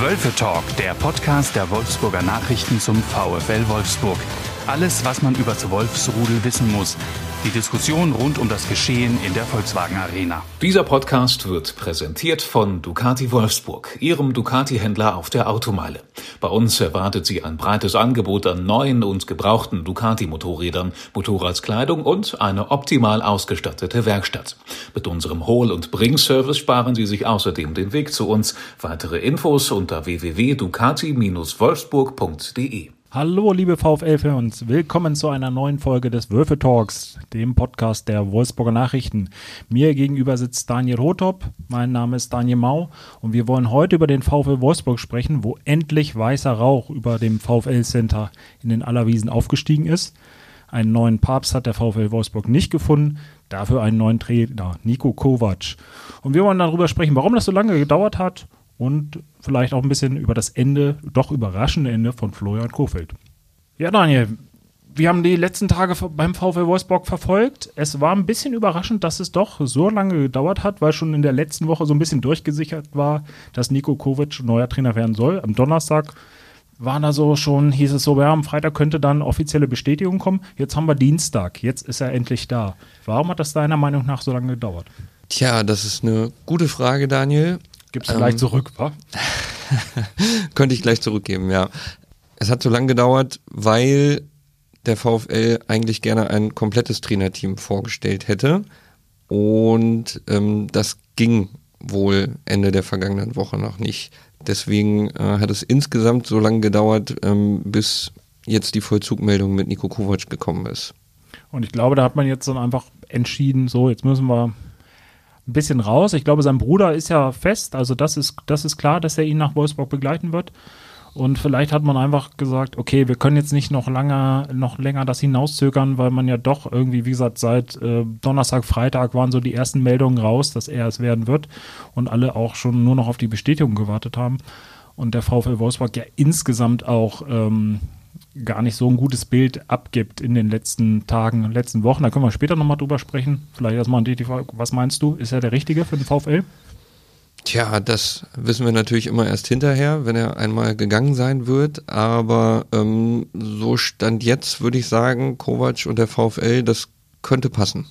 Wölfe Talk, der Podcast der Wolfsburger Nachrichten zum VfL Wolfsburg. Alles, was man über das Wolfsrudel wissen muss. Die Diskussion rund um das Geschehen in der Volkswagen Arena. Dieser Podcast wird präsentiert von Ducati Wolfsburg, Ihrem Ducati-Händler auf der Automeile. Bei uns erwartet Sie ein breites Angebot an neuen und gebrauchten Ducati-Motorrädern, Motorradskleidung und eine optimal ausgestattete Werkstatt. Mit unserem Hol- und Bring-Service sparen Sie sich außerdem den Weg zu uns. Weitere Infos unter www.ducati-wolfsburg.de. Hallo, liebe VfL-Fans, willkommen zu einer neuen Folge des Würfe Talks, dem Podcast der Wolfsburger Nachrichten. Mir gegenüber sitzt Daniel Rotop, mein Name ist Daniel Mau und wir wollen heute über den VfL Wolfsburg sprechen, wo endlich weißer Rauch über dem VfL-Center in den Allerwiesen aufgestiegen ist. Einen neuen Papst hat der VfL Wolfsburg nicht gefunden, dafür einen neuen Trainer, Nico Kovac. Und wir wollen darüber sprechen, warum das so lange gedauert hat und vielleicht auch ein bisschen über das Ende, doch überraschende Ende von Florian Kofeld. Ja, Daniel, wir haben die letzten Tage beim VfL Wolfsburg verfolgt. Es war ein bisschen überraschend, dass es doch so lange gedauert hat, weil schon in der letzten Woche so ein bisschen durchgesichert war, dass Nico Kovic neuer Trainer werden soll. Am Donnerstag war da so schon, hieß es so, ja, am Freitag könnte dann offizielle Bestätigung kommen. Jetzt haben wir Dienstag, jetzt ist er endlich da. Warum hat das deiner Meinung nach so lange gedauert? Tja, das ist eine gute Frage, Daniel. Gibst du ähm, gleich zurück, wa? könnte ich gleich zurückgeben, ja. Es hat so lange gedauert, weil der VfL eigentlich gerne ein komplettes Trainerteam vorgestellt hätte. Und ähm, das ging wohl Ende der vergangenen Woche noch nicht. Deswegen äh, hat es insgesamt so lange gedauert, ähm, bis jetzt die Vollzugmeldung mit Nico Kovac gekommen ist. Und ich glaube, da hat man jetzt dann einfach entschieden, so, jetzt müssen wir ein bisschen raus. Ich glaube, sein Bruder ist ja fest, also das ist, das ist klar, dass er ihn nach Wolfsburg begleiten wird. Und vielleicht hat man einfach gesagt, okay, wir können jetzt nicht noch lange, noch länger das hinauszögern, weil man ja doch irgendwie, wie gesagt, seit äh, Donnerstag, Freitag waren so die ersten Meldungen raus, dass er es werden wird und alle auch schon nur noch auf die Bestätigung gewartet haben. Und der VfL Wolfsburg ja insgesamt auch ähm, gar nicht so ein gutes Bild abgibt in den letzten Tagen, letzten Wochen. Da können wir später nochmal drüber sprechen. Vielleicht erstmal an Frage, was meinst du? Ist er der Richtige für den VfL? Tja, das wissen wir natürlich immer erst hinterher, wenn er einmal gegangen sein wird. Aber ähm, so stand jetzt, würde ich sagen, Kovac und der VfL, das könnte passen.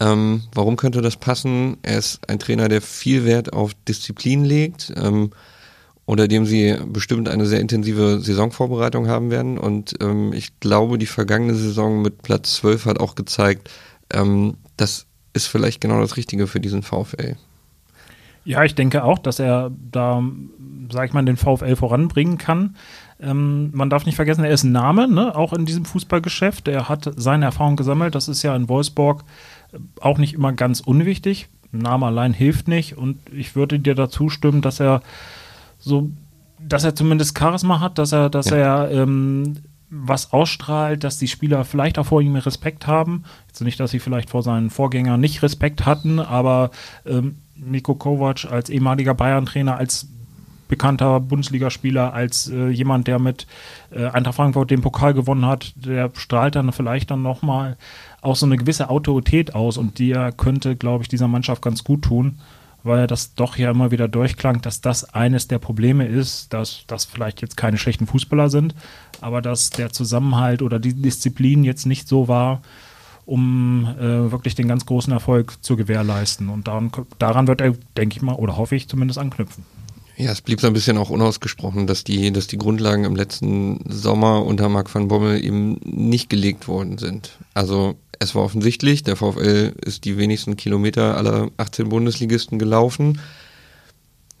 Ähm, warum könnte das passen? Er ist ein Trainer, der viel Wert auf Disziplin legt. Ähm, unter dem sie bestimmt eine sehr intensive Saisonvorbereitung haben werden. Und ähm, ich glaube, die vergangene Saison mit Platz 12 hat auch gezeigt, ähm, das ist vielleicht genau das Richtige für diesen VfL. Ja, ich denke auch, dass er da, sag ich mal, den VfL voranbringen kann. Ähm, man darf nicht vergessen, er ist ein Name, ne? auch in diesem Fußballgeschäft. Er hat seine Erfahrung gesammelt. Das ist ja in Wolfsburg auch nicht immer ganz unwichtig. Name allein hilft nicht. Und ich würde dir dazu stimmen, dass er so, dass er zumindest Charisma hat, dass er, dass ja. er ähm, was ausstrahlt, dass die Spieler vielleicht auch vor ihm Respekt haben. Jetzt nicht, dass sie vielleicht vor seinen Vorgängern nicht Respekt hatten, aber ähm, Niko Kovac als ehemaliger Bayern-Trainer, als bekannter Bundesligaspieler, als äh, jemand, der mit äh, Eintracht Frankfurt den Pokal gewonnen hat, der strahlt dann vielleicht dann nochmal auch so eine gewisse Autorität aus und die könnte, glaube ich, dieser Mannschaft ganz gut tun weil das doch ja immer wieder durchklang, dass das eines der Probleme ist, dass das vielleicht jetzt keine schlechten Fußballer sind, aber dass der Zusammenhalt oder die Disziplin jetzt nicht so war, um äh, wirklich den ganz großen Erfolg zu gewährleisten. Und daran, daran wird er, denke ich mal, oder hoffe ich zumindest anknüpfen. Ja, es blieb so ein bisschen auch unausgesprochen, dass die, dass die Grundlagen im letzten Sommer unter Marc van Bommel eben nicht gelegt worden sind. Also es war offensichtlich, der VfL ist die wenigsten Kilometer aller 18 Bundesligisten gelaufen.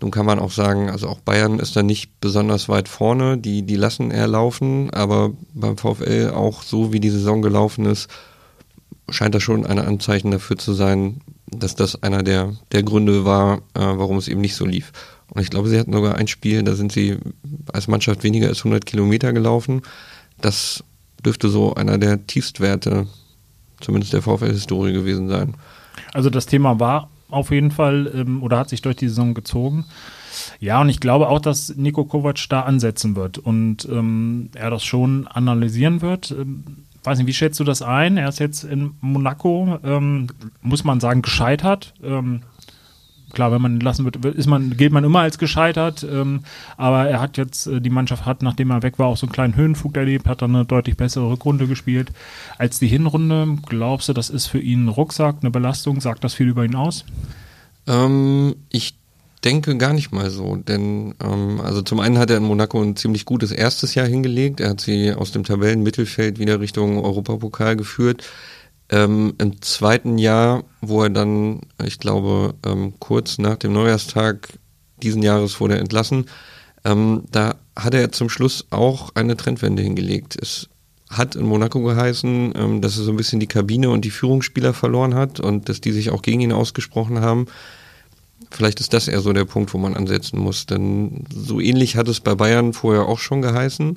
Nun kann man auch sagen, also auch Bayern ist da nicht besonders weit vorne, die, die lassen eher laufen, aber beim VfL auch so wie die Saison gelaufen ist, scheint das schon ein Anzeichen dafür zu sein, dass das einer der, der Gründe war, äh, warum es eben nicht so lief. Und ich glaube, sie hatten sogar ein Spiel, da sind sie als Mannschaft weniger als 100 Kilometer gelaufen. Das dürfte so einer der Tiefstwerte zumindest der VfL-Historie gewesen sein. Also das Thema war auf jeden Fall ähm, oder hat sich durch die Saison gezogen. Ja, und ich glaube auch, dass Nico Kovac da ansetzen wird und ähm, er das schon analysieren wird. Ähm, weiß nicht, wie schätzt du das ein? Er ist jetzt in Monaco, ähm, muss man sagen, gescheitert. Ähm, klar, wenn man entlassen wird, ist man, gilt man immer als gescheitert. Ähm, aber er hat jetzt, äh, die Mannschaft hat, nachdem er weg war, auch so einen kleinen Höhenflug erlebt, hat dann eine deutlich bessere Rückrunde gespielt als die Hinrunde. Glaubst du, das ist für ihn ein Rucksack, eine Belastung? Sagt das viel über ihn aus? Ähm, ich denke gar nicht mal so, denn ähm, also zum einen hat er in Monaco ein ziemlich gutes erstes Jahr hingelegt. Er hat sie aus dem Tabellenmittelfeld wieder Richtung Europapokal geführt. Ähm, Im zweiten Jahr, wo er dann, ich glaube, ähm, kurz nach dem Neujahrstag diesen Jahres wurde er entlassen, ähm, da hat er zum Schluss auch eine Trendwende hingelegt. Es hat in Monaco geheißen, ähm, dass er so ein bisschen die Kabine und die Führungsspieler verloren hat und dass die sich auch gegen ihn ausgesprochen haben. Vielleicht ist das eher so der Punkt, wo man ansetzen muss. Denn so ähnlich hat es bei Bayern vorher auch schon geheißen. Mhm.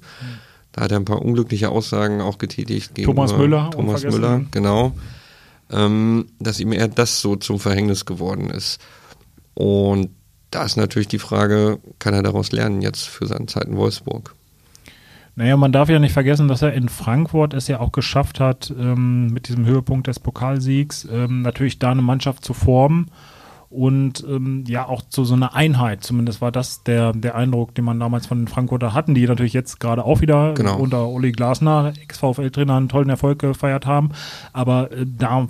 Da hat er ein paar unglückliche Aussagen auch getätigt gegen Thomas Müller. Thomas Müller, genau. Ähm, dass ihm eher das so zum Verhängnis geworden ist. Und da ist natürlich die Frage, kann er daraus lernen jetzt für seine Zeit in Wolfsburg? Naja, man darf ja nicht vergessen, dass er in Frankfurt es ja auch geschafft hat, ähm, mit diesem Höhepunkt des Pokalsiegs ähm, natürlich da eine Mannschaft zu formen und ähm, ja auch zu so einer Einheit. Zumindest war das der, der Eindruck, den man damals von den Frankfurter hatten, die natürlich jetzt gerade auch wieder genau. unter Uli Glasner, Ex-VfL-Trainer, einen tollen Erfolg gefeiert haben. Aber äh, da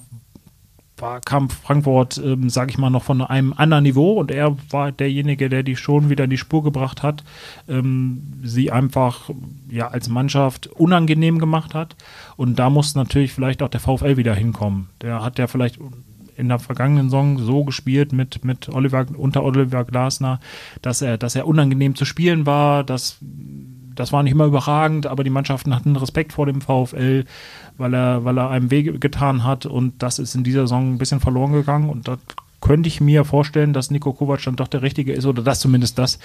war, kam Frankfurt, ähm, sage ich mal, noch von einem anderen Niveau und er war derjenige, der die schon wieder in die Spur gebracht hat, ähm, sie einfach ja als Mannschaft unangenehm gemacht hat und da muss natürlich vielleicht auch der VfL wieder hinkommen. Der hat ja vielleicht in der vergangenen Saison so gespielt mit, mit Oliver, unter Oliver Glasner, dass er, dass er unangenehm zu spielen war, dass das war nicht immer überragend, aber die Mannschaften hatten Respekt vor dem VfL, weil er, weil er einem Wege getan hat. Und das ist in dieser Saison ein bisschen verloren gegangen. Und da könnte ich mir vorstellen, dass Nico Kovac dann doch der Richtige ist oder dass zumindest das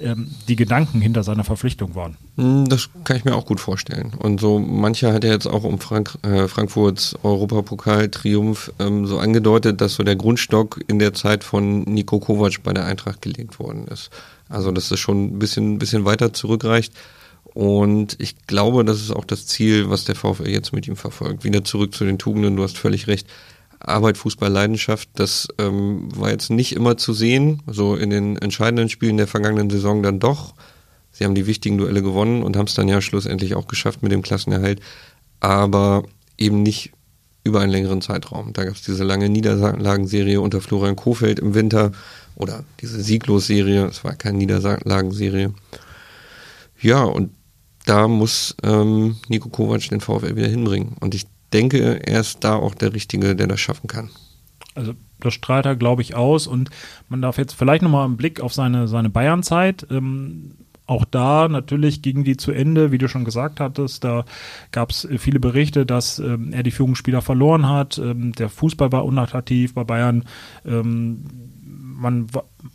ähm, die Gedanken hinter seiner Verpflichtung waren. Hm, das kann ich mir auch gut vorstellen. Und so mancher hat ja jetzt auch um Frank, äh, Frankfurts Europapokal-Triumph ähm, so angedeutet, dass so der Grundstock in der Zeit von Nico Kovac bei der Eintracht gelegt worden ist. Also dass es schon ein bisschen, bisschen weiter zurückreicht. Und ich glaube, das ist auch das Ziel, was der VfL jetzt mit ihm verfolgt. Wieder zurück zu den Tugenden, du hast völlig recht. Arbeit, Fußball, Leidenschaft, das ähm, war jetzt nicht immer zu sehen. So in den entscheidenden Spielen der vergangenen Saison dann doch. Sie haben die wichtigen Duelle gewonnen und haben es dann ja schlussendlich auch geschafft mit dem Klassenerhalt, aber eben nicht über einen längeren Zeitraum. Da gab es diese lange Niederlagenserie unter Florian Kofeld im Winter oder diese Sieglos-Serie, es war keine Niederlagenserie. Ja, und da muss ähm, Nico Kovac den VfL wieder hinbringen. Und ich denke, er ist da auch der Richtige, der das schaffen kann. Also das strahlt er, glaube ich, aus. Und man darf jetzt vielleicht nochmal einen Blick auf seine, seine Bayern-Zeit. Ähm, auch da natürlich ging die zu Ende, wie du schon gesagt hattest. Da gab es viele Berichte, dass ähm, er die Führungsspieler verloren hat. Ähm, der Fußball war unattraktiv bei Bayern. Man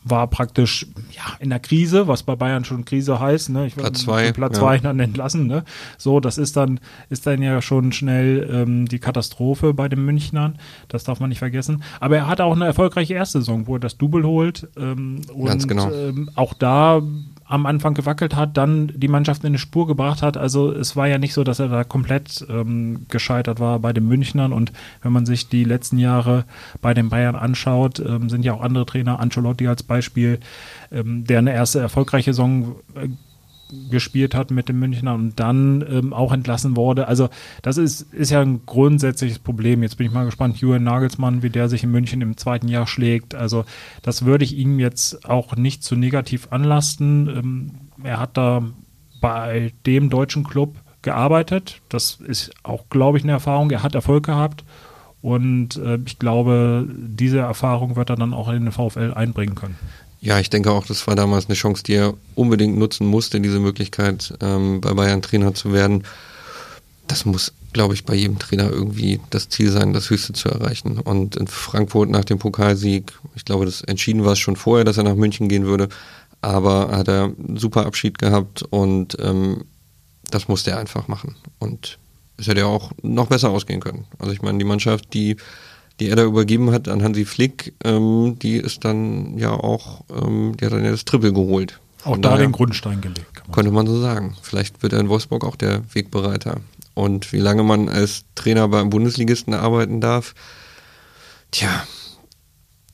war praktisch ja, in der Krise, was bei Bayern schon Krise heißt. Ne? Ich Platz zwei. Platz zwei dann entlassen. Ne? So, das ist dann, ist dann ja schon schnell ähm, die Katastrophe bei den Münchnern. Das darf man nicht vergessen. Aber er hat auch eine erfolgreiche erste Saison, wo er das Double holt. Ähm, und Ganz genau. ähm, auch da am Anfang gewackelt hat, dann die Mannschaft in eine Spur gebracht hat. Also es war ja nicht so, dass er da komplett ähm, gescheitert war bei den Münchnern. Und wenn man sich die letzten Jahre bei den Bayern anschaut, ähm, sind ja auch andere Trainer, Ancelotti als Beispiel, ähm, der eine erste erfolgreiche Saison äh, gespielt hat mit den Münchnern und dann ähm, auch entlassen wurde. Also das ist, ist ja ein grundsätzliches Problem. Jetzt bin ich mal gespannt, Julian Nagelsmann, wie der sich in München im zweiten Jahr schlägt. Also das würde ich ihm jetzt auch nicht zu negativ anlasten. Ähm, er hat da bei dem deutschen Club gearbeitet. Das ist auch, glaube ich, eine Erfahrung. Er hat Erfolg gehabt. Und äh, ich glaube, diese Erfahrung wird er dann auch in den VfL einbringen können. Ja, ich denke auch, das war damals eine Chance, die er unbedingt nutzen musste, diese Möglichkeit, ähm, bei Bayern Trainer zu werden. Das muss, glaube ich, bei jedem Trainer irgendwie das Ziel sein, das Höchste zu erreichen. Und in Frankfurt nach dem Pokalsieg, ich glaube, das entschieden war es schon vorher, dass er nach München gehen würde, aber hat er einen super Abschied gehabt und ähm, das musste er einfach machen. Und es hätte ja auch noch besser ausgehen können. Also ich meine, die Mannschaft, die die er da übergeben hat an Hansi Flick, ähm, die ist dann ja auch, ähm, die hat dann ja das Triple geholt. Auch da den Grundstein gelegt. Man könnte man so sagen. Vielleicht wird er in Wolfsburg auch der Wegbereiter. Und wie lange man als Trainer beim Bundesligisten arbeiten darf, tja,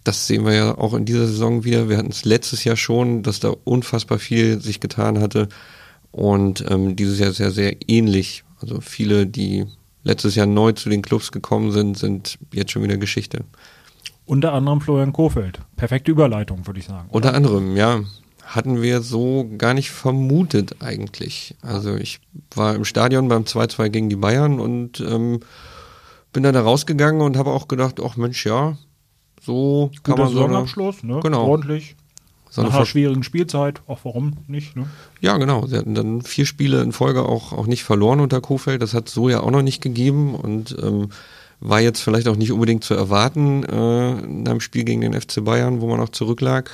das sehen wir ja auch in dieser Saison wieder. Wir hatten es letztes Jahr schon, dass da unfassbar viel sich getan hatte. Und ähm, dieses Jahr sehr, sehr ähnlich. Also viele, die letztes Jahr neu zu den Clubs gekommen sind, sind jetzt schon wieder Geschichte. Unter anderem Florian Kofeld. Perfekte Überleitung, würde ich sagen. Unter anderem, ja. Hatten wir so gar nicht vermutet eigentlich. Also ich war im Stadion beim 2-2 gegen die Bayern und ähm, bin dann da rausgegangen und habe auch gedacht, ach Mensch, ja, so kann Guter man so eine, ne? Genau. Ordentlich. So Nach einer schwierigen Spielzeit, auch warum nicht, ne? Ja, genau. Sie hatten dann vier Spiele in Folge auch, auch nicht verloren unter Kofeld. Das hat so ja auch noch nicht gegeben und ähm, war jetzt vielleicht auch nicht unbedingt zu erwarten äh, in einem Spiel gegen den FC Bayern, wo man auch zurücklag.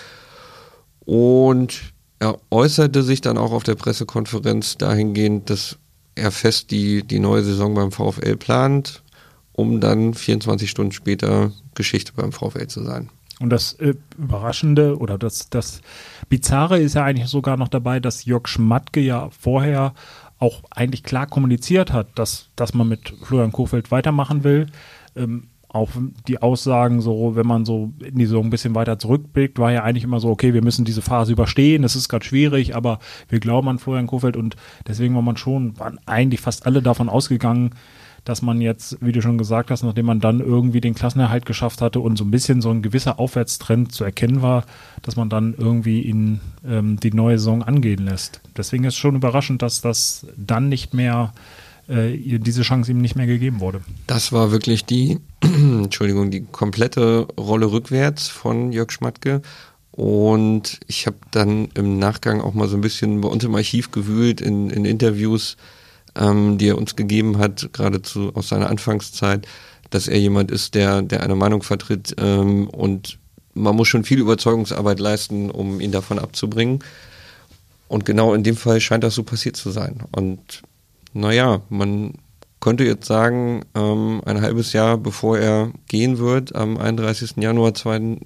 Und er äußerte sich dann auch auf der Pressekonferenz dahingehend, dass er fest die, die neue Saison beim VfL plant, um dann 24 Stunden später Geschichte beim VfL zu sein. Und das äh, Überraschende oder das, das Bizarre ist ja eigentlich sogar noch dabei, dass Jörg Schmatke ja vorher auch eigentlich klar kommuniziert hat, dass, dass man mit Florian Kofeld weitermachen will. Ähm, auch die Aussagen, so, wenn man so in die Saison ein bisschen weiter zurückblickt, war ja eigentlich immer so, okay, wir müssen diese Phase überstehen, es ist gerade schwierig, aber wir glauben an Florian Kofeld und deswegen war man schon, waren eigentlich fast alle davon ausgegangen, dass man jetzt, wie du schon gesagt hast, nachdem man dann irgendwie den Klassenerhalt geschafft hatte und so ein bisschen so ein gewisser Aufwärtstrend zu erkennen war, dass man dann irgendwie in ähm, die neue Saison angehen lässt. Deswegen ist schon überraschend, dass das dann nicht mehr, äh, diese Chance ihm nicht mehr gegeben wurde. Das war wirklich die, Entschuldigung, die komplette Rolle rückwärts von Jörg Schmatke. Und ich habe dann im Nachgang auch mal so ein bisschen bei uns im Archiv gewühlt in, in Interviews, ähm, die er uns gegeben hat, geradezu aus seiner Anfangszeit, dass er jemand ist, der, der eine Meinung vertritt ähm, und man muss schon viel Überzeugungsarbeit leisten, um ihn davon abzubringen. Und genau in dem Fall scheint das so passiert zu sein. Und naja, man könnte jetzt sagen, ähm, ein halbes Jahr bevor er gehen wird, am 31. Januar 2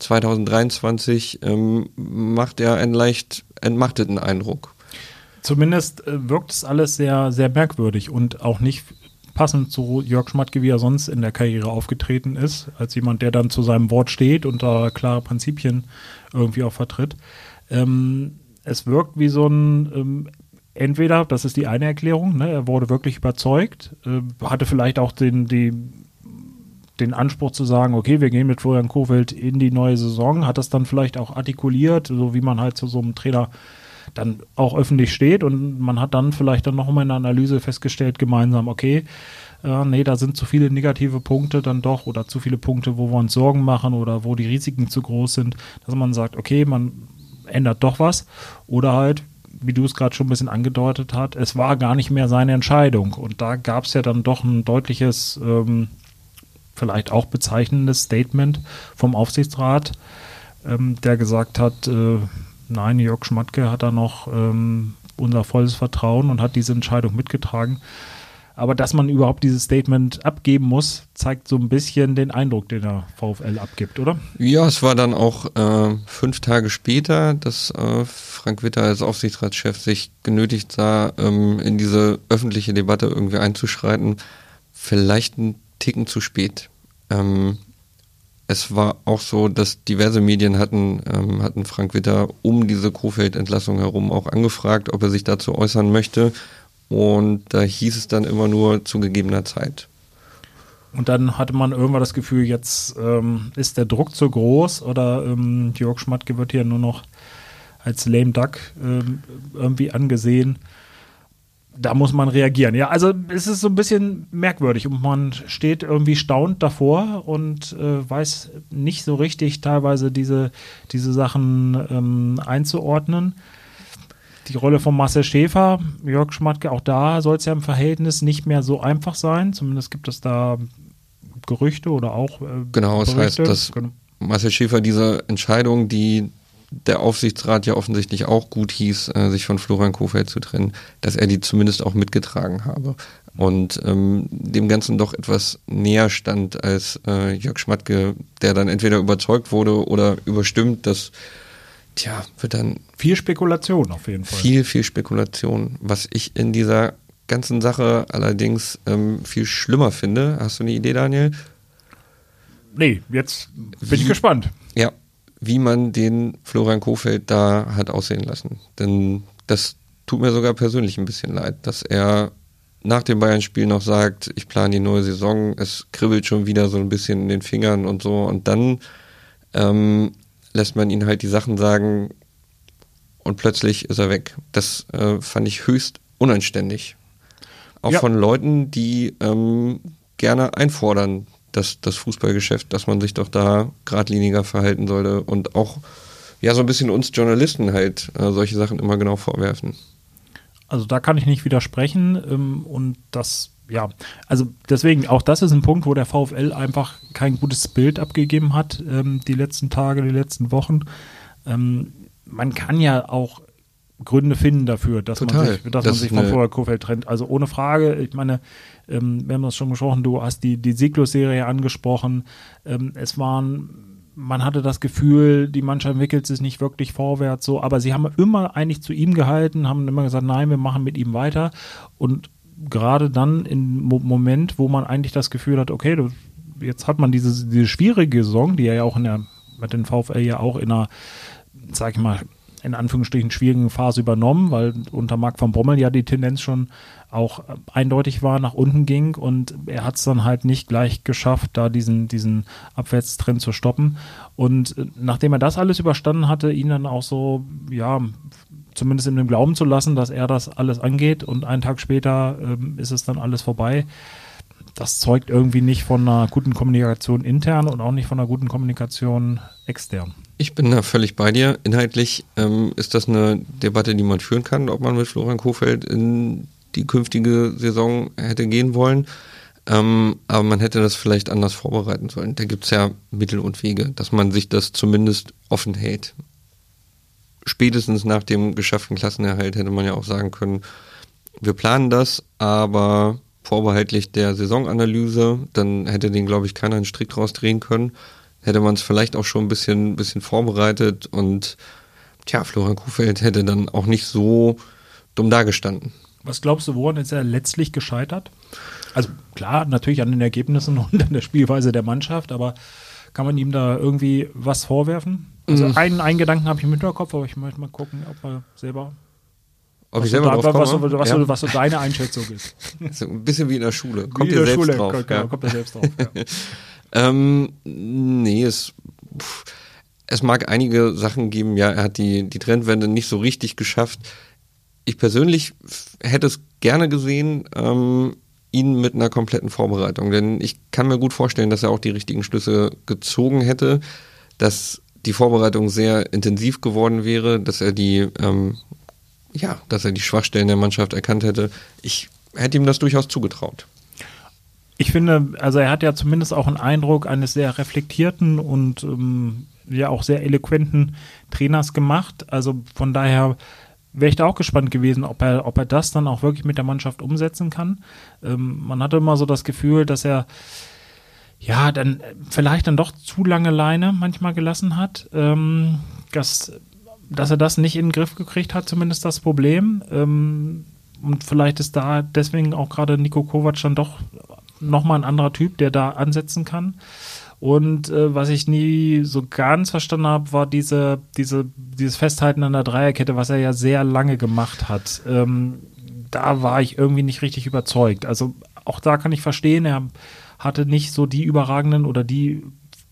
2023, ähm, macht er einen leicht entmachteten Eindruck. Zumindest äh, wirkt es alles sehr, sehr merkwürdig und auch nicht passend zu Jörg Schmatke, wie er sonst in der Karriere aufgetreten ist, als jemand, der dann zu seinem Wort steht und da klare Prinzipien irgendwie auch vertritt. Ähm, es wirkt wie so ein, ähm, entweder, das ist die eine Erklärung, ne, er wurde wirklich überzeugt, äh, hatte vielleicht auch den, die, den Anspruch zu sagen, okay, wir gehen mit Florian Kofeld in die neue Saison, hat das dann vielleicht auch artikuliert, so wie man halt zu so einem Trainer dann auch öffentlich steht und man hat dann vielleicht dann nochmal in der Analyse festgestellt, gemeinsam, okay, äh, nee, da sind zu viele negative Punkte dann doch oder zu viele Punkte, wo wir uns Sorgen machen oder wo die Risiken zu groß sind, dass man sagt, okay, man ändert doch was oder halt, wie du es gerade schon ein bisschen angedeutet hast, es war gar nicht mehr seine Entscheidung. Und da gab es ja dann doch ein deutliches, ähm, vielleicht auch bezeichnendes Statement vom Aufsichtsrat, ähm, der gesagt hat, äh, nein, Jörg Schmatke hat da noch ähm, unser volles Vertrauen und hat diese Entscheidung mitgetragen. Aber dass man überhaupt dieses Statement abgeben muss, zeigt so ein bisschen den Eindruck, den der VfL abgibt, oder? Ja, es war dann auch äh, fünf Tage später, dass äh, Frank Witter als Aufsichtsratschef sich genötigt sah, ähm, in diese öffentliche Debatte irgendwie einzuschreiten. Vielleicht ein Ticken zu spät. Ähm, es war auch so, dass diverse Medien hatten, ähm, hatten Frank Witter um diese Kofeld-Entlassung herum auch angefragt, ob er sich dazu äußern möchte. Und da hieß es dann immer nur zu gegebener Zeit. Und dann hatte man irgendwann das Gefühl, jetzt ähm, ist der Druck zu groß oder ähm, Jörg Schmatke wird hier nur noch als lame duck ähm, irgendwie angesehen. Da muss man reagieren. Ja, also es ist so ein bisschen merkwürdig und man steht irgendwie staunt davor und äh, weiß nicht so richtig teilweise diese, diese Sachen ähm, einzuordnen. Die Rolle von Marcel Schäfer, Jörg Schmatke, auch da soll es ja im Verhältnis nicht mehr so einfach sein. Zumindest gibt es da Gerüchte oder auch. Äh, Genau, das heißt, Berichte. dass Genau. Marcel Schäfer diese Entscheidung, die der Aufsichtsrat ja offensichtlich auch gut hieß, äh, sich von Florian Kofeld zu trennen, dass er die zumindest auch mitgetragen habe und ähm, dem Ganzen doch etwas näher stand als äh, Jörg Schmatke, der dann entweder überzeugt wurde oder überstimmt, das tja, wird dann Viel Spekulation auf jeden Fall. viel, viel Spekulation. Was ich in dieser ganzen Sache allerdings ähm, viel schlimmer finde. Hast du eine Idee, Daniel? nee, jetzt bin wie, ich gespannt. Ja, wie man den Florian Kofeld da hat aussehen lassen. Denn das tut mir sogar persönlich ein bisschen leid, dass er nach dem Bayern-Spiel noch sagt, ich plane die neue Saison, es kribbelt schon wieder so ein bisschen in den Fingern und so und dann ähm, lässt man ihn halt die Sachen sagen und plötzlich ist er weg. Das äh, fand ich höchst unanständig. Auch ja. von Leuten, die ähm, gerne einfordern, dass das Fußballgeschäft, dass man sich doch da geradliniger verhalten sollte und auch ja so ein bisschen uns Journalisten halt äh, solche Sachen immer genau vorwerfen. Also da kann ich nicht widersprechen ähm, und das ja, also deswegen, auch das ist ein Punkt, wo der VfL einfach kein gutes Bild abgegeben hat, ähm, die letzten Tage, die letzten Wochen. Ähm, man kann ja auch Gründe finden dafür, dass Total. man sich, dass das man sich von Vorher Kofeld trennt. Also ohne Frage, ich meine, ähm, wir haben das schon gesprochen, du hast die, die Siglus-Serie angesprochen. Ähm, es waren, man hatte das Gefühl, die Mannschaft entwickelt sich nicht wirklich vorwärts so, aber sie haben immer eigentlich zu ihm gehalten, haben immer gesagt, nein, wir machen mit ihm weiter. Und gerade dann im Moment, wo man eigentlich das Gefühl hat, okay, jetzt hat man diese, diese schwierige Saison, die er ja auch in der, mit den VfL ja auch in einer, sag ich mal, in Anführungsstrichen schwierigen Phase übernommen, weil unter Marc van Bommel ja die Tendenz schon auch eindeutig war, nach unten ging und er hat es dann halt nicht gleich geschafft, da diesen, diesen Abwärtstrend zu stoppen. Und äh, nachdem er das alles überstanden hatte, ihn dann auch so, ja, zumindest in dem Glauben zu lassen, dass er das alles angeht und einen Tag später ähm, ist es dann alles vorbei. Das zeugt irgendwie nicht von einer guten Kommunikation intern und auch nicht von einer guten Kommunikation extern. Ich bin da völlig bei dir. Inhaltlich ähm, ist das eine Debatte, die man führen kann, ob man mit Florian Kofeld in die künftige Saison hätte gehen wollen. Ähm, aber man hätte das vielleicht anders vorbereiten sollen. Da gibt es ja Mittel und Wege, dass man sich das zumindest offen hält spätestens nach dem geschafften Klassenerhalt hätte man ja auch sagen können, wir planen das, aber vorbehaltlich der Saisonanalyse, dann hätte den, glaube ich, keiner einen Strick draus drehen können. Hätte man es vielleicht auch schon ein bisschen, bisschen vorbereitet und tja, Florian Kuhfeld hätte dann auch nicht so dumm dagestanden. Was glaubst du, woran ist er letztlich gescheitert? Also klar, natürlich an den Ergebnissen und an der Spielweise der Mannschaft, aber kann man ihm da irgendwie was vorwerfen? Also mhm. einen, einen Gedanken habe ich im Hinterkopf, aber ich möchte mal gucken, ob er selber. Ob ich selber da, drauf was, was, ja. was, so deine Einschätzung ist. So ein bisschen wie in der Schule. Kommt ihr selbst Schule, drauf. Kommt, ja. kommt er selbst drauf. Ja. ähm, nee, es, pff, es mag einige Sachen geben. Ja, er hat die, die Trendwende nicht so richtig geschafft. Ich persönlich hätte es gerne gesehen, ähm, ihn mit einer kompletten Vorbereitung. Denn ich kann mir gut vorstellen, dass er auch die richtigen Schlüsse gezogen hätte, dass die Vorbereitung sehr intensiv geworden wäre, dass er die, ähm, ja, dass er die Schwachstellen der Mannschaft erkannt hätte. Ich hätte ihm das durchaus zugetraut. Ich finde, also er hat ja zumindest auch einen Eindruck eines sehr reflektierten und ähm, ja auch sehr eloquenten Trainers gemacht. Also von daher wäre ich da auch gespannt gewesen, ob er, ob er das dann auch wirklich mit der Mannschaft umsetzen kann. Ähm, man hatte immer so das Gefühl, dass er ja, dann vielleicht dann doch zu lange Leine manchmal gelassen hat. Ähm, dass, dass er das nicht in den Griff gekriegt hat, zumindest das Problem. Ähm, und vielleicht ist da deswegen auch gerade Nico Kovac dann doch nochmal ein anderer Typ, der da ansetzen kann. Und äh, was ich nie so ganz verstanden habe, war diese, diese, dieses Festhalten an der Dreierkette, was er ja sehr lange gemacht hat. Ähm, da war ich irgendwie nicht richtig überzeugt. Also auch da kann ich verstehen, er hatte nicht so die überragenden oder die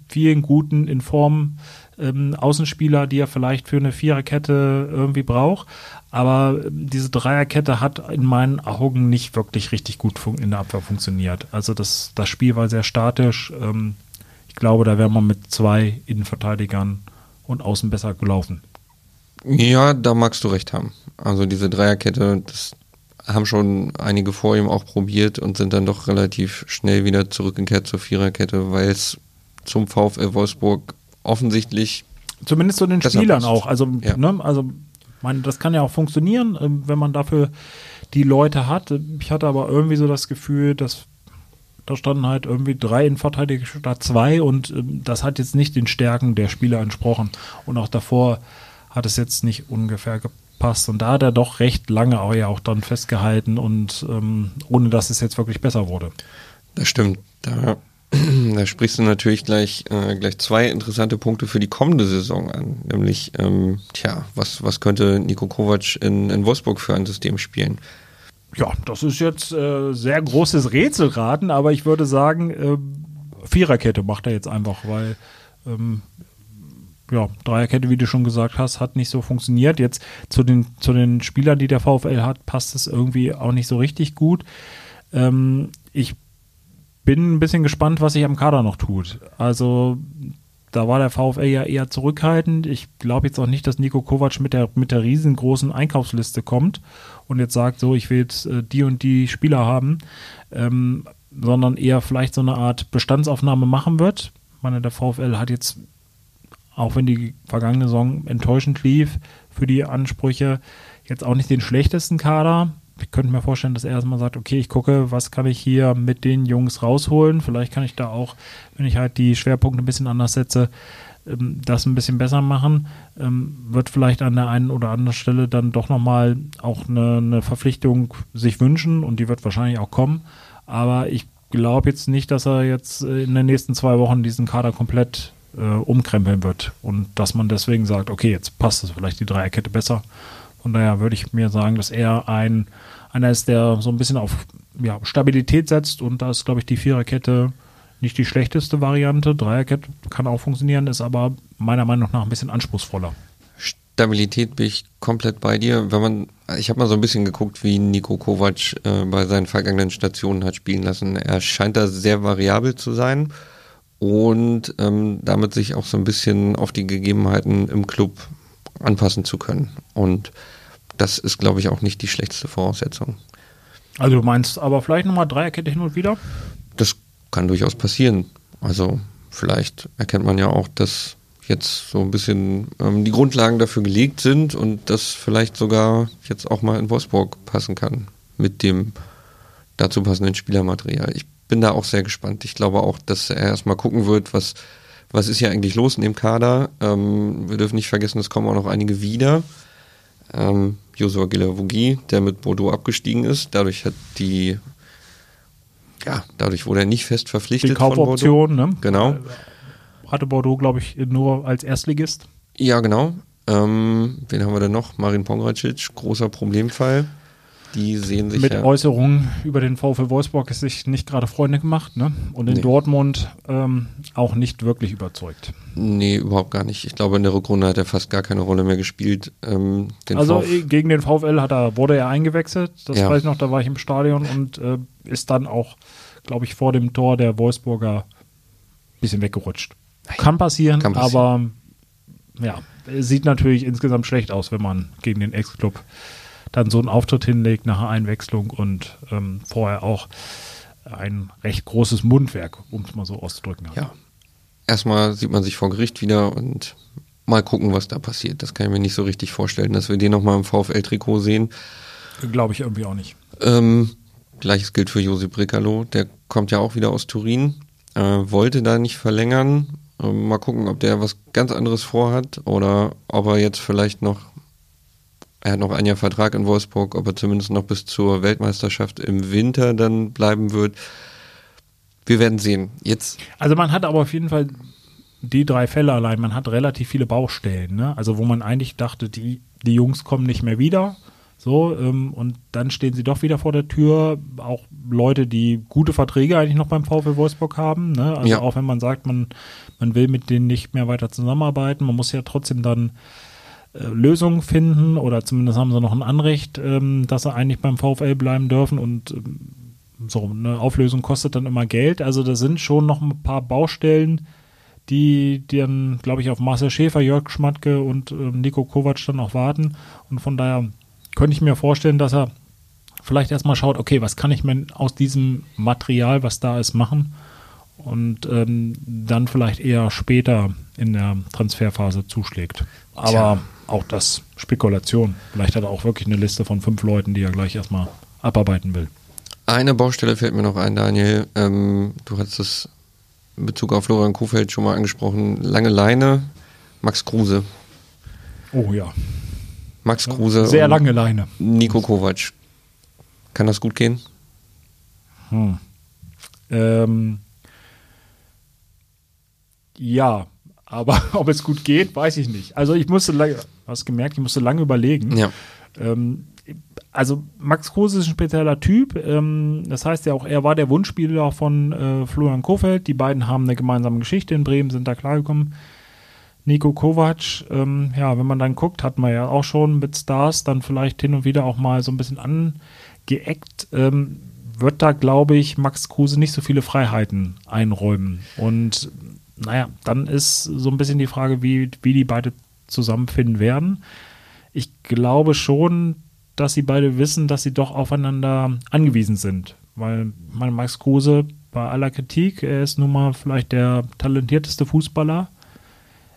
vielen guten in Form ähm, Außenspieler, die er vielleicht für eine Viererkette irgendwie braucht. Aber ähm, diese Dreierkette hat in meinen Augen nicht wirklich richtig gut in der Abwehr funktioniert. Also das, das Spiel war sehr statisch. Ähm, ich glaube, da wäre man mit zwei Innenverteidigern und außen besser gelaufen. Ja, da magst du recht haben. Also diese Dreierkette, das haben schon einige vor ihm auch probiert und sind dann doch relativ schnell wieder zurückgekehrt zur Viererkette, weil es zum VfL Wolfsburg offensichtlich. Zumindest zu den Spielern passt. auch. Also, ja. ne, also meine, das kann ja auch funktionieren, ähm, wenn man dafür die Leute hat. Ich hatte aber irgendwie so das Gefühl, dass da standen halt irgendwie drei Innenverteidiger statt zwei und ähm, das hat jetzt nicht den Stärken der Spieler entsprochen. Und auch davor hat es jetzt nicht ungefähr gepasst passt. Und da hat er doch recht lange auch ja auch dann festgehalten und ähm, ohne dass es jetzt wirklich besser wurde. Das stimmt. Da Da sprichst du natürlich gleich, äh, gleich zwei interessante Punkte für die kommende Saison an. Nämlich, ähm, tja, was, was könnte Nico Kovac in, in Wolfsburg für ein System spielen? Ja, das ist jetzt äh, sehr großes Rätselraten, aber ich würde sagen, äh, Viererkette macht er jetzt einfach, weil ähm, ja, Dreierkette, wie du schon gesagt hast, hat nicht so funktioniert. Jetzt zu den, zu den Spielern, die der VfL hat, passt es irgendwie auch nicht so richtig gut. Ähm, ich bin ein bisschen gespannt, was sich am Kader noch tut. Also da war der VfL ja eher zurückhaltend. Ich glaube jetzt auch nicht, dass Nico Kovac mit der, mit der riesengroßen Einkaufsliste kommt und jetzt sagt, so, ich will jetzt äh, die und die Spieler haben, ähm, sondern eher vielleicht so eine Art Bestandsaufnahme machen wird. Ich meine, der VfL hat jetzt, auch wenn die vergangene Saison enttäuschend lief für die Ansprüche, jetzt auch nicht den schlechtesten Kader. Ich könnte mir vorstellen, dass er erstmal sagt, okay, ich gucke, was kann ich hier mit den Jungs rausholen. Vielleicht kann ich da auch, wenn ich halt die Schwerpunkte ein bisschen anders setze, ähm, das ein bisschen besser machen. Ähm, wird vielleicht an der einen oder anderen Stelle dann doch nochmal auch eine, eine Verpflichtung sich wünschen und die wird wahrscheinlich auch kommen. Aber ich glaube jetzt nicht, dass er jetzt äh, in den nächsten zwei Wochen diesen Kader komplett äh, umkrempeln wird und dass man deswegen sagt, okay, jetzt passt es vielleicht die Dreierkette besser. Von daher würde ich mir sagen, dass er ein einer ist, der so ein bisschen auf ja, Stabilität setzt und da ist, glaube ich, die Viererkette nicht die schlechteste Variante. Dreierkette kann auch funktionieren, ist aber meiner Meinung nach ein bisschen anspruchsvoller. Stabilität bin ich komplett bei dir. Wenn man, ich habe mal so ein bisschen geguckt, wie Nico Kovac äh, bei seinen vergangenen Stationen hat spielen lassen. Er scheint da sehr variabel zu sein und ähm, damit sich auch so ein bisschen auf die Gegebenheiten im Club anpassen zu können. Und das ist, glaube ich, auch nicht die schlechteste Voraussetzung. Also du meinst aber vielleicht nochmal Dreierkette hin und wieder? Das kann durchaus passieren. Also vielleicht erkennt man ja auch, dass jetzt so ein bisschen ähm, die Grundlagen dafür gelegt sind und das vielleicht sogar jetzt auch mal in Wolfsburg passen kann mit dem dazu passenden Spielermaterial. Ich bin da auch sehr gespannt. Ich glaube auch, dass er erstmal gucken wird, was, was ist hier eigentlich los in dem Kader. Ähm, wir dürfen nicht vergessen, es kommen auch noch einige wieder. Ähm, Josua Gilavogi, der mit Bordeaux abgestiegen ist. Dadurch hat die, ja, dadurch wurde er nicht fest verpflichtet. Die Kaufoption, ne? Genau. Hatte Bordeaux, glaube ich, nur als Erstligist. Ja, genau. Ähm, wen haben wir denn noch? Marin Pongracic, großer Problemfall. Die sehen sich Mit ja Äußerungen über den VfL Wolfsburg ist sich nicht gerade Freunde gemacht, ne? Und in Nee. Dortmund ähm, auch nicht wirklich überzeugt. Nee, überhaupt gar nicht. Ich glaube, in der Rückrunde hat er fast gar keine Rolle mehr gespielt. Ähm, also VfL eh, gegen den VfL hat er, wurde er eingewechselt, das Ja. weiß ich noch, da war ich im Stadion und äh, ist dann auch, glaube ich, vor dem Tor der Wolfsburger ein bisschen weggerutscht. Kann passieren, Kann aber ja, es sieht natürlich insgesamt schlecht aus, wenn man gegen den Ex-Club dann so einen Auftritt hinlegt nach einer Einwechslung und ähm, vorher auch ein recht großes Mundwerk, um es mal so auszudrücken hat. ja. Erstmal sieht man sich vor Gericht wieder und mal gucken, was da passiert. Das kann ich mir nicht so richtig vorstellen, dass wir den nochmal im VfL-Trikot sehen. Glaube ich irgendwie auch nicht. Ähm, Gleiches gilt für Josip Brekalo. Der kommt ja auch wieder aus Turin. Äh, wollte da nicht verlängern. Ähm, mal gucken, ob der was ganz anderes vorhat oder ob er jetzt vielleicht noch, er hat noch ein Jahr Vertrag in Wolfsburg, ob er zumindest noch bis zur Weltmeisterschaft im Winter dann bleiben wird. Wir werden sehen. Jetzt, Also man hat aber auf jeden Fall die drei Fälle allein, man hat relativ viele Baustellen, ne? Also wo man eigentlich dachte, die, die Jungs kommen nicht mehr wieder. So, ähm, und dann stehen sie doch wieder vor der Tür. Auch Leute, die gute Verträge eigentlich noch beim VfL Wolfsburg haben. Ne? Also Ja. auch wenn man sagt, man, man will mit denen nicht mehr weiter zusammenarbeiten, man muss ja trotzdem dann äh, Lösungen finden oder zumindest haben sie noch ein Anrecht, ähm, dass sie eigentlich beim VfL bleiben dürfen und ähm, so eine Auflösung kostet dann immer Geld. Also da sind schon noch ein paar Baustellen, die, die dann, glaube ich, auf Marcel Schäfer, Jörg Schmatke und ähm, Nico Kovac dann auch warten. Und von daher könnte ich mir vorstellen, dass er vielleicht erstmal schaut, okay, was kann ich mir aus diesem Material, was da ist, machen? Und ähm, dann vielleicht eher später in der Transferphase zuschlägt. Aber Tja. Auch das Spekulation. Vielleicht hat er auch wirklich eine Liste von fünf Leuten, die er gleich erstmal abarbeiten will. eine Baustelle fällt mir noch ein, Daniel. Ähm, du hast es in Bezug auf Florian Kofeld schon mal angesprochen. Lange Leine, Max Kruse. Oh ja, Max Kruse. sehr lange Leine. Nico Kovac. Kann das gut gehen? Hm. Ähm, Ja, aber ob es gut geht, weiß ich nicht. Also ich musste lange, hast gemerkt, ich musste lange überlegen. Ja. Ähm, also Max Kruse ist ein spezieller Typ. Ähm, das heißt ja auch, er war der Wunschspieler von äh, Florian Kofeld. Die beiden haben eine gemeinsame Geschichte in Bremen, sind da klargekommen. Nico Kovac, ähm, ja, wenn man dann guckt, hat man ja auch schon mit Stars dann vielleicht hin und wieder auch mal so ein bisschen angeeckt. Ähm, wird da, glaube ich, Max Kruse nicht so viele Freiheiten einräumen. Und naja, dann ist so ein bisschen die Frage, wie, wie die beide zusammenfinden werden. Ich glaube schon, dass sie beide wissen, dass sie doch aufeinander angewiesen sind. Weil mein Max Kruse, bei aller Kritik, er ist nun mal vielleicht der talentierteste Fußballer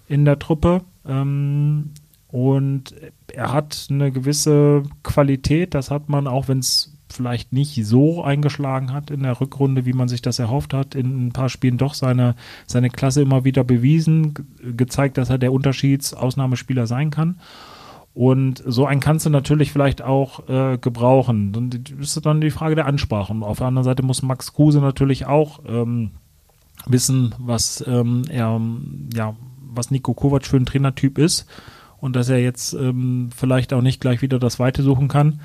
in der Truppe. Ähm, und er hat eine gewisse Qualität, das hat man auch, wenn es vielleicht nicht so eingeschlagen hat in der Rückrunde, wie man sich das erhofft hat, in ein paar Spielen doch seine, seine Klasse immer wieder bewiesen, gezeigt, dass er der Unterschiedsausnahmespieler sein kann. Und so einen kannst du natürlich vielleicht auch äh, gebrauchen. Dann ist dann die Frage der Ansprache. Und auf der anderen Seite muss Max Kruse natürlich auch ähm, wissen, was ähm, er, ja, was Nico Kovac für ein Trainertyp ist und dass er jetzt ähm, vielleicht auch nicht gleich wieder das Weite suchen kann.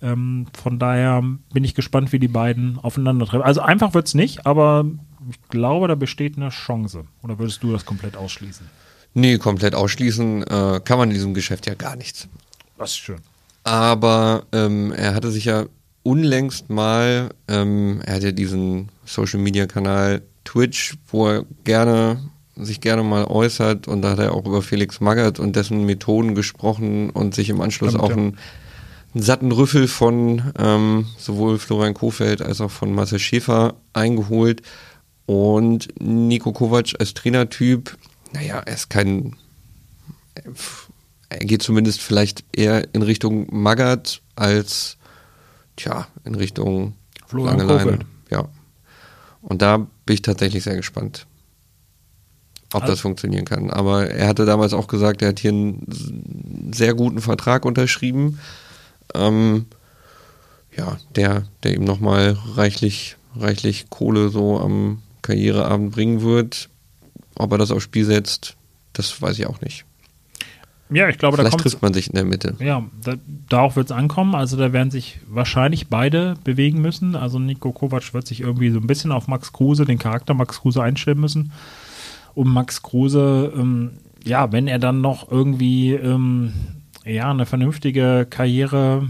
Ähm, von daher bin ich gespannt, wie die beiden aufeinandertreffen. Also einfach wird es nicht, aber ich glaube, da besteht eine Chance. Oder würdest du das komplett ausschließen? Nee, komplett ausschließen äh, kann man in diesem Geschäft ja gar nichts. Das ist schön. Aber ähm, er hatte sich ja unlängst mal, ähm, er hat ja diesen Social Media Kanal Twitch, wo er gerne sich gerne mal äußert und da hat er auch über Felix Magath und dessen Methoden gesprochen und sich im Anschluss Stimmt, auch einen, einen, satten Rüffel von ähm, sowohl Florian Kofeld als auch von Marcel Schäfer eingeholt und Nico Kovac als Trainertyp naja, er ist kein, er geht zumindest vielleicht eher in Richtung Magath als, tja, in Richtung Florian Leine. Ja. Und da bin ich tatsächlich sehr gespannt, ob also. das funktionieren kann. Aber er hatte damals auch gesagt, er hat hier einen sehr guten Vertrag unterschrieben. Ähm, ja, der, der ihm nochmal reichlich, reichlich Kohle so am Karriereabend bringen wird. Ob er das aufs Spiel setzt, das weiß ich auch nicht. Ja, ich glaube, Vielleicht da trifft man sich in der Mitte. Ja, da, darauf wird es ankommen. Also da werden sich wahrscheinlich beide bewegen müssen. Also Nico Kovac wird sich irgendwie so ein bisschen auf Max Kruse, den Charakter Max Kruse einstellen müssen. Und Max Kruse, ähm, ja, wenn er dann noch irgendwie ähm, ja, eine vernünftige Karriere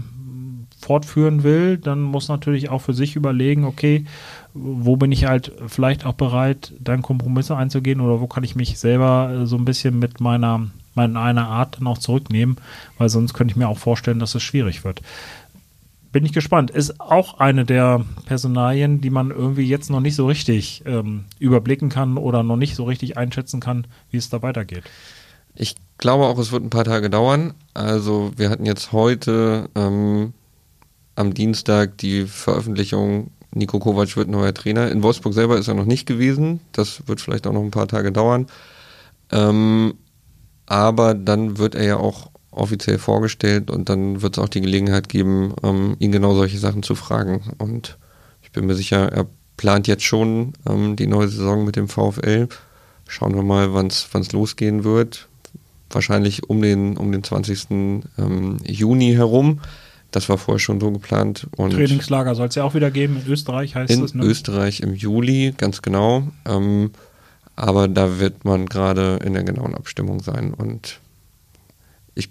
fortführen will, dann muss natürlich auch für sich überlegen, okay, wo bin ich halt vielleicht auch bereit, dann Kompromisse einzugehen oder wo kann ich mich selber äh, so ein bisschen mit meiner, meiner Art dann auch zurücknehmen, weil sonst könnte ich mir auch vorstellen, dass es schwierig wird. Bin ich gespannt. Ist auch eine der Personalien, die man irgendwie jetzt noch nicht so richtig ähm, überblicken kann oder noch nicht so richtig einschätzen kann, wie es da weitergeht. Ich glaube auch, es wird ein paar Tage dauern. Also wir hatten jetzt heute ähm, am Dienstag die Veröffentlichung Nico Kovac wird neuer Trainer. In Wolfsburg selber ist er noch nicht gewesen. Das wird vielleicht auch noch ein paar Tage dauern. Ähm, aber dann wird er ja auch offiziell vorgestellt und dann wird es auch die Gelegenheit geben, ähm, ihn genau solche Sachen zu fragen. Und ich bin mir sicher, er plant jetzt schon ähm, die neue Saison mit dem VfL. Schauen wir mal, wann es losgehen wird. Wahrscheinlich um den, um den 20. Ähm, Juni herum. Das war vorher schon so geplant. Und Trainingslager soll es ja auch wieder geben. In Österreich heißt in es. In ne? Österreich im Juli, ganz genau. Ähm, aber da wird man gerade in der genauen Abstimmung sein. Und ich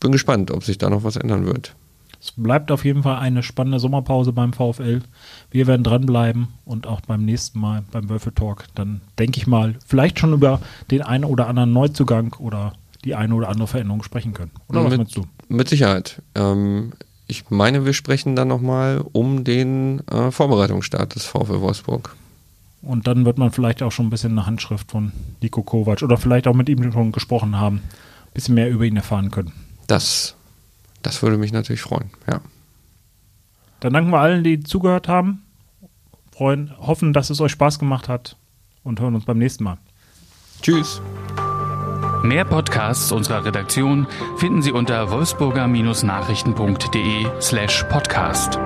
bin gespannt, ob sich da noch was ändern wird. Es bleibt auf jeden Fall eine spannende Sommerpause beim VfL. Wir werden dranbleiben und auch beim nächsten Mal beim Würfel Talk dann denke ich mal vielleicht schon über den einen oder anderen Neuzugang oder die eine oder andere Veränderung sprechen können. Oder was mit, meinst du? Mit Sicherheit. Ähm, ich meine, wir sprechen dann nochmal um den äh, Vorbereitungsstart des VfL Wolfsburg. Und dann wird man vielleicht auch schon ein bisschen eine Handschrift von Nico Kovac oder vielleicht auch mit ihm schon gesprochen haben, ein bisschen mehr über ihn erfahren können. Das, das würde mich natürlich freuen, ja. Dann danken wir allen, die zugehört haben, freuen, hoffen, dass es euch Spaß gemacht hat und hören uns beim nächsten Mal. Tschüss. Mehr Podcasts unserer Redaktion finden Sie unter wolfsburger-nachrichten.de slash podcast.